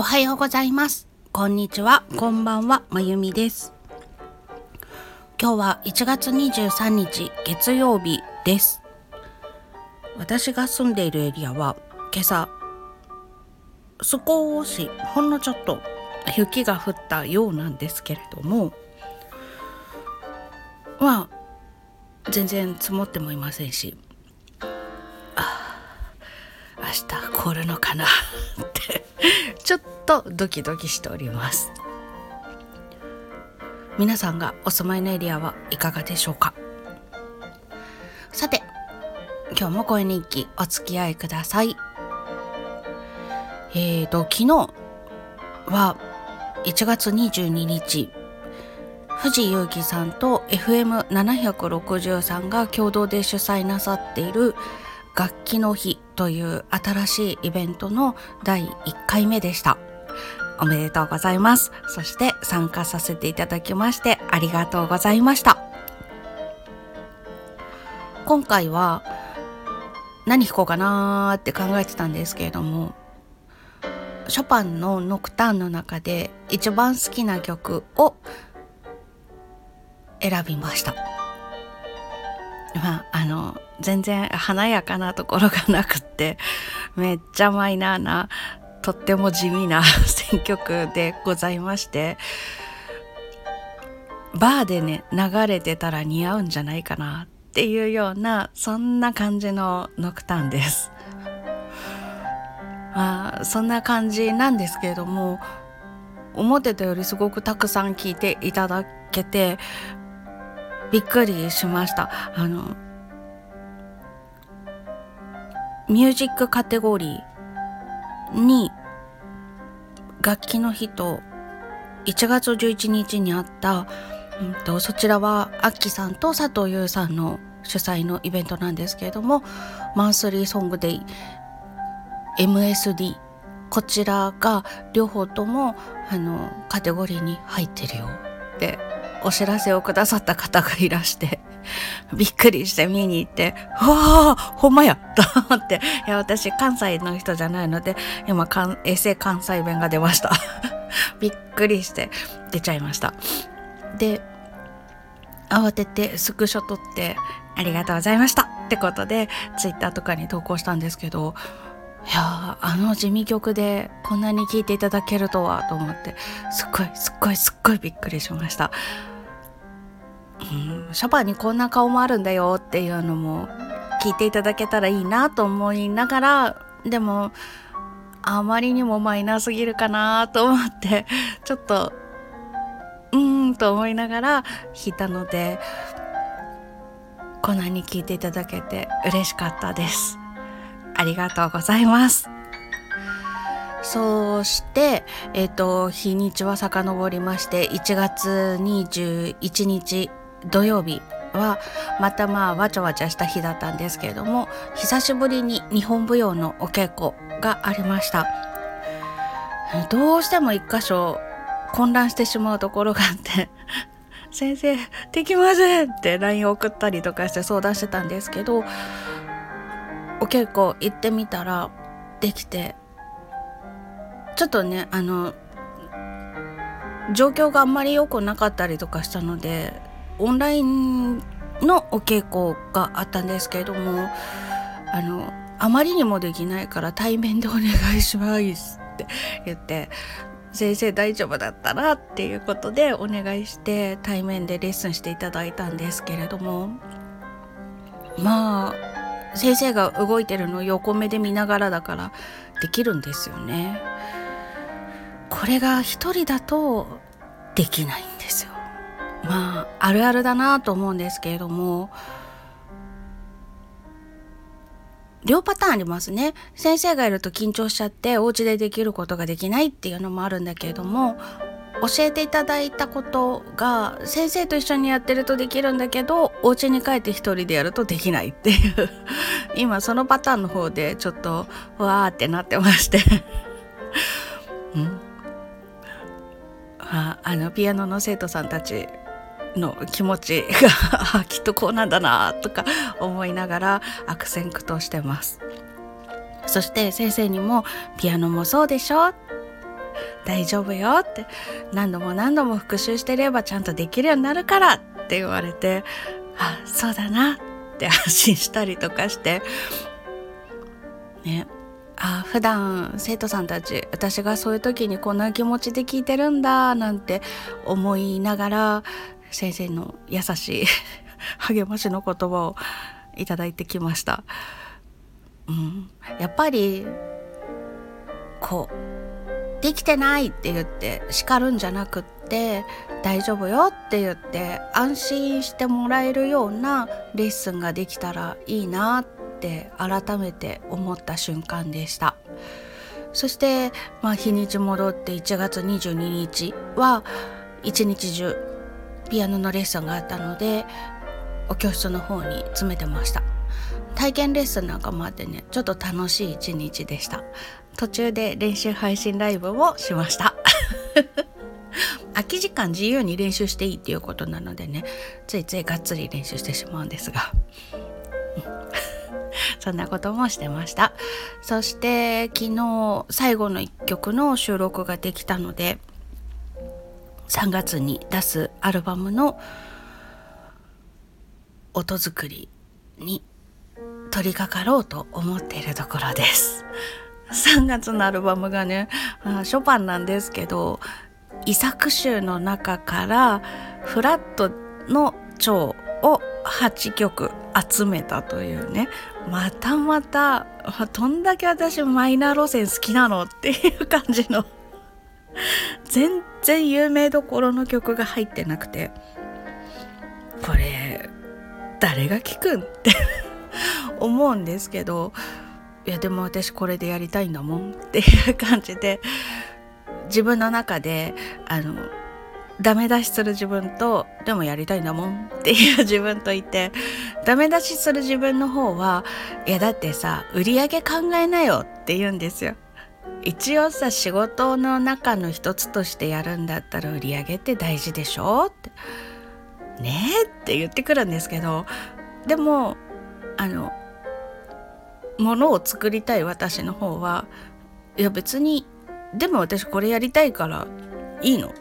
おはようございます。こんにちは、こんばんは、まゆみです。今日は1月23日月曜日です。私が住んでいるエリアは今朝少しほんのちょっと雪が降ったようなんですけれどもまあ全然積もってもいませんし明日凍るのかなちょっとドキドキしております。皆さんがお住まいのエリアはいかがでしょうか？さて今日も声日記お付き合いください。えーと昨日は1月22日藤祐樹さんと FM763 が共同で主催なさっている楽器の日という新しいイベントの第1回目でした。おめでとうございます。そして参加させていただきましてありがとうございました。今回は何弾こうかなーって考えてたんですけれども、ショパンのノクターンの中で一番好きな曲を選びました。まあ、あの、全然華やかなところがなくって、めっちゃマイナーな、とっても地味な 選曲でございまして、バーでね、流れてたら似合うんじゃないかなっていうような、そんな感じのノクターンです。まあ、そんな感じなんですけれども、思ってたよりすごくたくさん聴いていただけて、びっくりしました。あの、ミュージックカテゴリーに楽器の日と1月11日にあった、うんと、そちらはアッキさんと佐藤優さんの主催のイベントなんですけれども、マンスリーソングデイ MSD こちらが両方ともあのカテゴリーに入ってるよってお知らせをくださった方がいらして。びっくりして見に行って「わあほんまや!」と思っていや私関西の人じゃないので今衛星関西弁が出ました びっくりして出ちゃいましたで慌ててスクショ撮って「ありがとうございました」ってことでツイッターとかに投稿したんですけどいやあの地味曲でこんなに聴いていただけるとはと思ってすっごいすっごいすっごいびっくりしました。うん、ショパンにこんな顔もあるんだよっていうのも聞いていただけたらいいなと思いながらでもあまりにもマイナーすぎるかなと思って ちょっとうーんと思いながら弾いたのでこんなに聞いていただけて嬉しかったです。ありがとうございます。そして、えっ、と、日にちは遡りまして、1月21日土曜日は、またまあ、わちゃわちゃした日だったんですけれども、久しぶりに日本舞踊のお稽古がありました。どうしても一箇所混乱してしまうところがあって、先生、できませんって LINE 送ったりとかして相談してたんですけど、お稽古行ってみたらできてちょっとねあの状況があんまり良くなかったりとかしたのでオンラインのお稽古があったんですけれどもあのあまりにもできないから対面でお願いしますって言って先生大丈夫だったらっていうことでお願いして対面でレッスンしていただいたんですけれどもまあ先生が動いてるのを横目で見ながらだからできるんですよね。これが一人だとできないんですよ。まああるあるだなと思うんですけれども両パターンありますね。先生がいると緊張しちゃってお家でできることができないっていうのもあるんだけれども教えていただいたことが先生と一緒にやってるとできるんだけどお家に帰って一人でやるとできないっていう。今そのパターンの方でちょっとわーってなってまして。うん。ああのピアノの生徒さんたちの気持ちがきっとこうなんだなとか思いながら悪戦苦闘してます。そして先生にもピアノもそうでしょ大丈夫よ？って何度も何度も復習してればちゃんとできるようになるからって言われてあそうだなって 安心したりとかして。ねあ普段生徒さんたち私がそういう時にこんな気持ちで聞いてるんだなんて思いながら先生の優しい 励ましの言葉をいただいてきました。うん、やっぱりこうできてないって言って叱るんじゃなくって大丈夫よって言って安心してもらえるようなレッスンができたらいいなって改めて思った瞬間でしたそして、まあ、日にち戻って1月22日は一日中ピアノのレッスンがあったのでお教室の方に詰めてました。体験レッスンなんかもあってねちょっと楽しい一日でした。途中で練習配信ライブをしました。空き時間自由に練習していいっていうことなのでねついついがっつり練習してしまうんですが。そんなこともしてました。そして昨日最後の1曲の収録ができたので3月に出すアルバムの音作りに取り掛かろうと思っているところです。3月のアルバムがねショパンなんですけど遺作集の中からフラットの蝶を8曲集めたというねまたまたどんだけ私マイナー路線好きなのっていう感じの 全然有名どころの曲が入ってなくて。これ誰が聴くんって 思うんですけど。いやでも私これでやりたいんだもんっていう感じで。自分の中であのダメ出しする自分とでもやりたいんだもんっていう 自分といて。ダメ出しする自分の方はいやだってさ売り上げ考えなよって言うんですよ。一応さ仕事の中の一つとしてやるんだったら売り上げって大事でしょ？って。ねえ？って言ってくるんですけど。でもあの物を作りたい私の方はいや別にでも私これやりたいからいいの。とか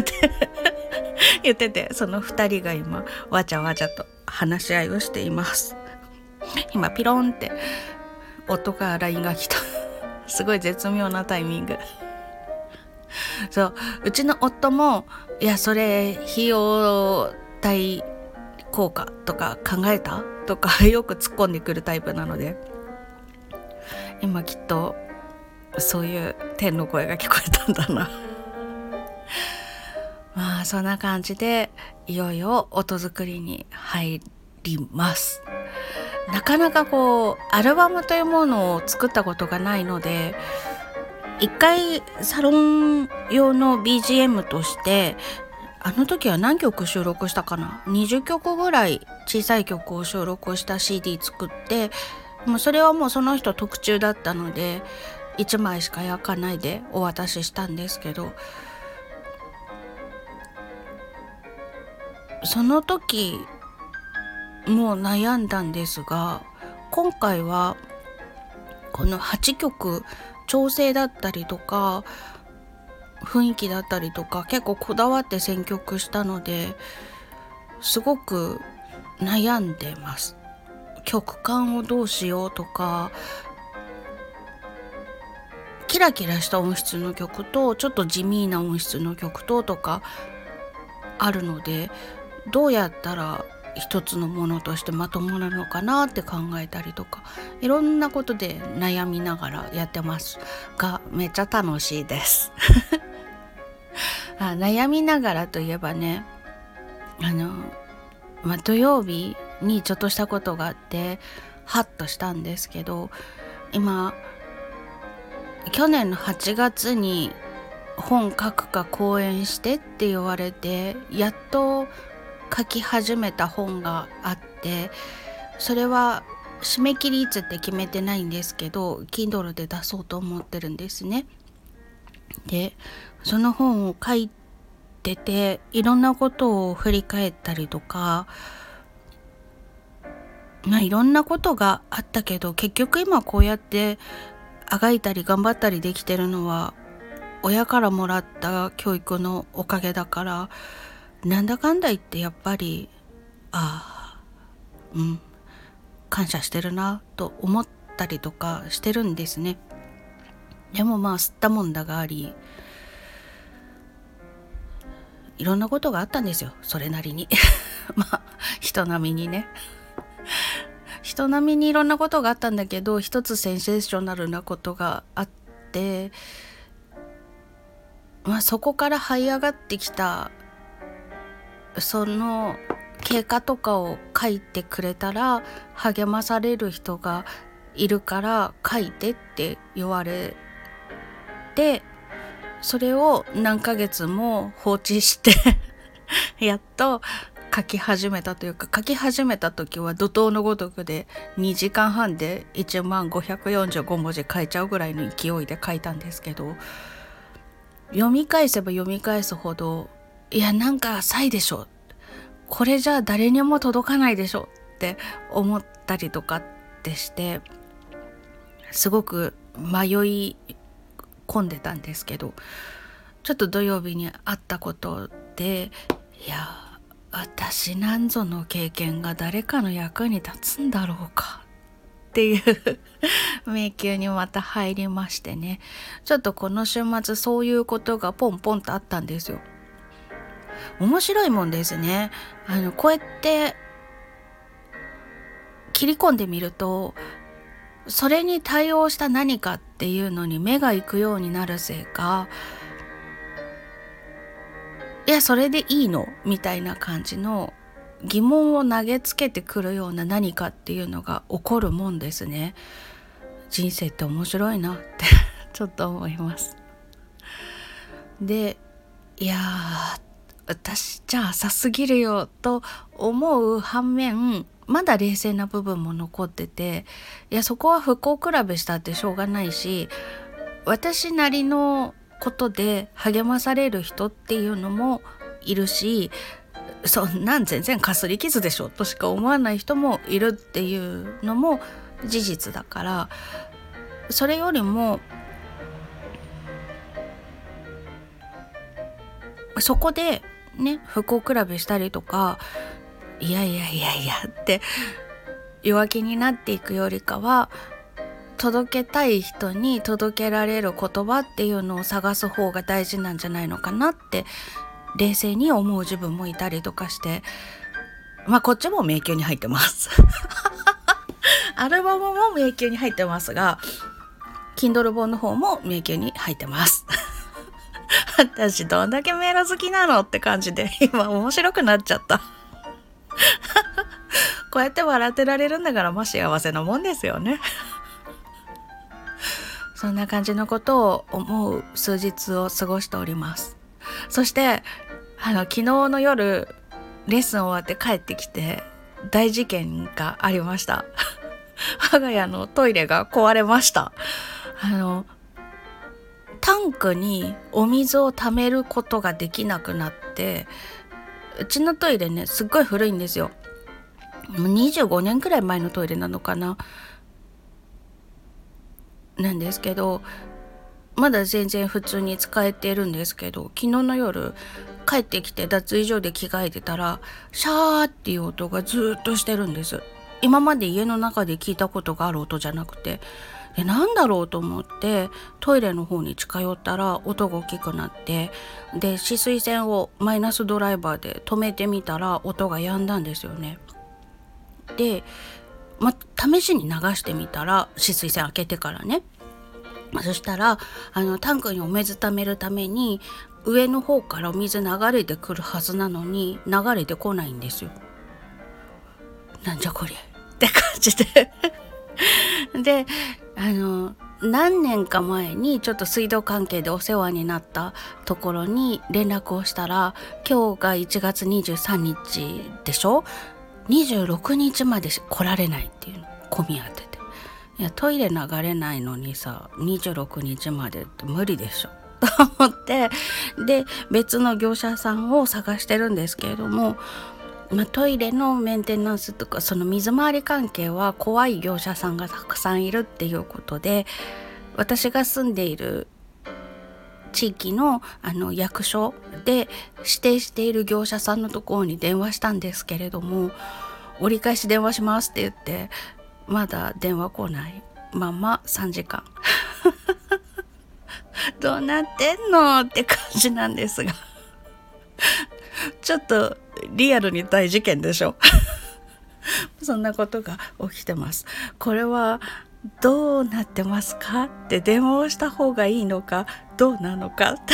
って 言っててその2人が今わちゃわちゃと話し合いをしています。今ピロンって音が LINE が来た。すごい絶妙なタイミング。そううちの夫もいやそれ費用対効果とか考えたとかよく突っ込んでくるタイプなので。今きっとそういう天の声が聞こえたんだな。まあそんな感じでいよいよ音作りに入ります。なかなかこうアルバムというものを作ったことがないので一回サロン用の BGM としてあの時は何曲収録したかな？20曲ぐらい小さい曲を収録した CD 作ってもうそれはもうその人特注だったので1枚しか焼かないでお渡ししたんですけどその時も悩んだんですが今回はこの8曲調整だったりとか雰囲気だったりとか結構こだわって選曲したのですごく悩んでます。曲感をどうしようとかキラキラした音質の曲とちょっと地味な音質の曲ととかあるのでどうやったら一つのものとしてまともなのかなって考えたりとかいろんなことで悩みながらやってますがめっちゃ楽しいです。あ悩みながらといえばねあの、ま、土曜日にちょっとしたことがあってハッとしたんですけど今去年の8月に本書くか講演してって言われてやっと書き始めた本があってそれは締め切りいつって決めてないんですけど Kindle で出そうと思ってるんですね。でその本を書いてていろんなことを振り返ったりとかまあいろんなことがあったけど結局今こうやってあがいたり頑張ったりできてるのは親からもらった教育のおかげだからなんだかんだ言ってやっぱりああうん感謝してるなと思ったりとかしてるんですね。でもまあ吸ったもんだがありいろんなことがあったんですよそれなりに。まあ人並みにね。人並みにいろんなことがあったんだけど一つセンセーショナルなことがあってまあそこから這い上がってきたその経過とかを書いてくれたら励まされる人がいるから書いてって言われてそれを何ヶ月も放置して やっと書き始めたというか書き始めた時は怒涛のごとくで2時間半で1万545文字書いちゃうぐらいの勢いで書いたんですけど読み返せば読み返すほどいやなんか浅いでしょこれじゃあ誰にも届かないでしょって思ったりとかってしてすごく迷い込んでたんですけどちょっと土曜日にあったことでいや私なんぞの経験が誰かの役に立つんだろうかっていう迷宮にまた入りましてねちょっとこの週末そういうことがポンポンとあったんですよ。面白いもんですね。あのこうやって切り込んでみるとそれに対応した何かっていうのに目が行くようになるせいかいやそれでいいのみたいな感じの疑問を投げつけてくるような何かっていうのが起こるもんですね。人生って面白いなって ちょっと思います。でいや私じゃあ浅すぎるよと思う反面まだ冷静な部分も残ってていやそこは不幸比べしたってしょうがないし私なりのことで励まされる人っていうのもいるしそんなん全然かすり傷でしょとしか思わない人もいるっていうのも事実だからそれよりもそこでね不幸比べしたりとかいやいやいやいやって弱気になっていくよりかは届けたい人に届けられる言葉っていうのを探す方が大事なんじゃないのかなって冷静に思う自分もいたりとかしてまあこっちも迷宮に入ってます。アルバムも迷宮に入ってますが Kindle 本の方も迷宮に入ってます。私どんだけメール好きなのって感じで 今面白くなっちゃった。こうやって笑ってられるんだからまあ幸せなもんですよね。そんな感じのことを思う数日を過ごしております。そしてあの昨日の夜レッスン終わって帰ってきて大事件がありました。我が家のトイレが壊れました。あのタンクにお水を貯めることができなくなってうちのトイレねすっごい古いんですよ。25年くらい前のトイレなのかな。なんですけどまだ全然普通に使えてるんですけど昨日の夜帰ってきて脱衣所で着替えてたらシャーっていう音がずっとしてるんです。今まで家の中で聞いたことがある音じゃなくてでなんだろうと思ってトイレの方に近寄ったら音が大きくなってで止水栓をマイナスドライバーで止めてみたら音が止んだんですよね。で、ま、試しに流してみたら止水栓開けてからねそしたらあのタンクにお水溜めるために上の方からお水流れてくるはずなのに流れてこないんですよ。なんじゃこりゃって感じで であの何年か前にちょっと水道関係でお世話になったところに連絡をしたら今日が1月23日でしょ？26日まで来られないっていうの。混み合ってて。いやトイレ流れないのにさ26日までって無理でしょ。と思って。で別の業者さんを探してるんですけれどもまあ、トイレのメンテナンスとかその水回り関係は怖い業者さんがたくさんいるっていうことで私が住んでいる地域のあの役所で指定している業者さんのところに電話したんですけれども折り返し電話しますって言ってまだ電話来ないまま3時間。どうなってんの？って感じなんですが。ちょっとリアルに大事件でしょ。そんなことが起きてます。これはどうなってますかって電話をした方がいいのかどうなのか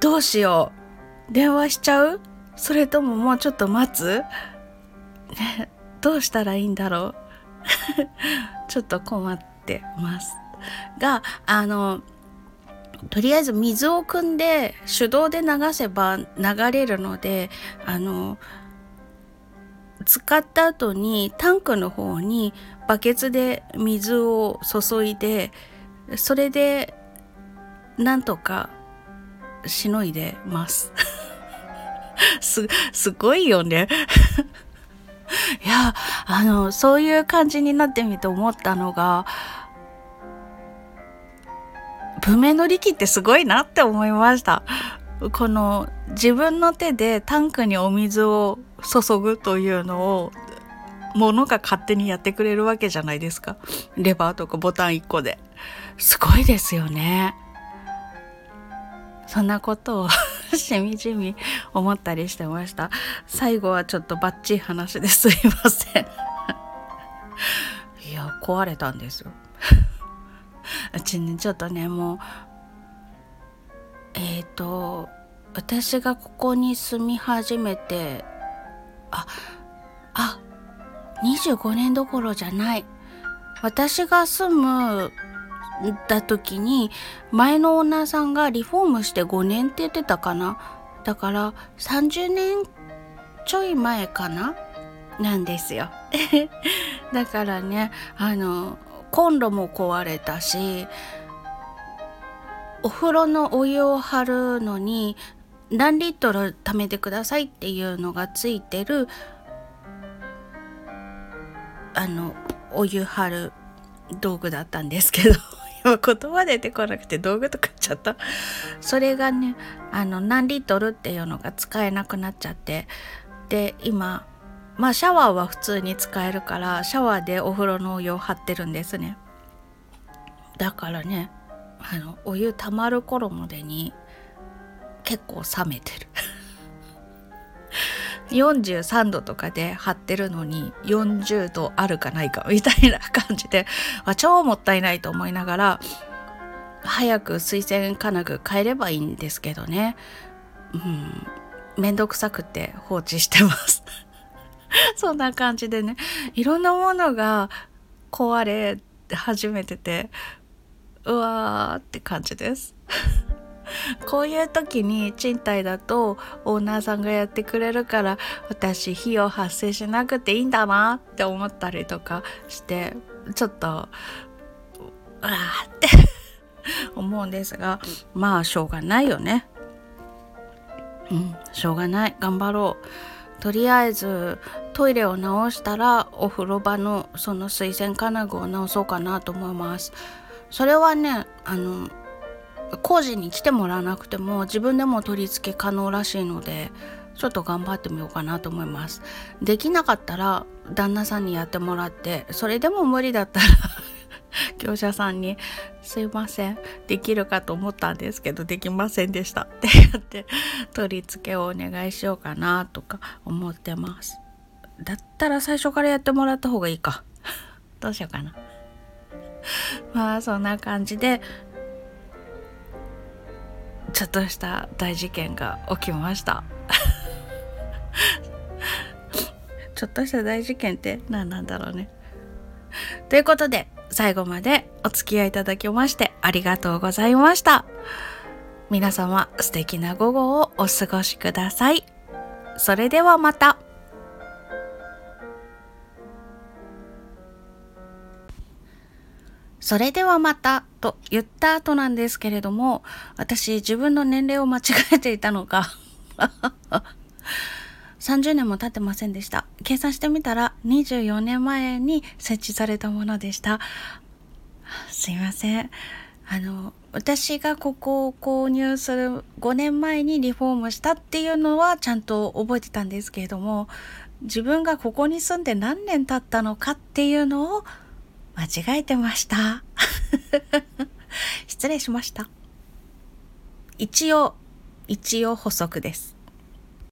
どうしよう。電話しちゃう？それとももうちょっと待つ、ね、どうしたらいいんだろう？ちょっと困ってます。があのとりあえず水を汲んで手動で流せば流れるのであの使った後にタンクの方にバケツで水を注いでそれでなんとかしのいでます。すすごいよね。いやあのそういう感じになってみて思ったのが文明の利器ってすごいなって思いました。この自分の手でタンクにお水を注ぐというのを物が勝手にやってくれるわけじゃないですか。レバーとかボタン1個で。すごいですよね。そんなことをしみじみ思ったりしてました。最後はちょっとバッチリ話ですいません。いや壊れたんですよ。うちねちょっとねもうえっ、ー、と私がここに住み始めてああ25年どころじゃない。私が住むだ時に前のオーナーさんがリフォームして5年って言ってたかな。だから30年ちょい前かな？なんですよ。だからねあのコンロも壊れたしお風呂のお湯を張るのに何リットル貯めてくださいっていうのがついてるあのお湯張る道具だったんですけど今言葉出てこなくて道具とか言っちゃった。それがねあの何リットルっていうのが使えなくなっちゃってで今まあシャワーは普通に使えるからシャワーでお風呂のお湯を張ってるんですね。だからねあのお湯たまる頃までに結構冷めてる。43度とかで張ってるのに40度あるかないかみたいな感じで、あ、超もったいないと思いながら早く水洗金具変えればいいんですけどね。うん。めんどくさくて放置してます。そんな感じでね。いろんなものが壊れ始めててうわーって感じです。こういう時に賃貸だとオーナーさんがやってくれるから私費用発生しなくていいんだなって思ったりとかしてちょっとうわーって 思うんですがまあしょうがないよね。うんしょうがない。頑張ろう。とりあえずトイレを直したらお風呂場のその水洗金具を直そうかなと思います。それはねあの工事に来てもらわなくても自分でも取り付け可能らしいのでちょっと頑張ってみようかなと思います。できなかったら旦那さんにやってもらってそれでも無理だったら 業者さんに「すいません。できるかと思ったんですけどできませんでした」ってやって取り付けをお願いしようかなとか思ってます。だったら最初からやってもらった方がいいか。どうしようかな。まあそんな感じでちょっとした大事件が起きました。ちょっとした大事件って何なんだろうね。ということで最後までお付き合いいただきましてありがとうございました。皆様素敵な午後をお過ごしください。それではまた。それではまたと言った後なんですけれども、私自分の年齢を間違えていたのか。30年も経ってませんでした。計算してみたら24年前に設置されたものでした。すいません。あの私がここを購入する5年前にリフォームしたっていうのはちゃんと覚えてたんですけれども自分がここに住んで何年経ったのかっていうのを間違えてました 失礼しました一応一応補足です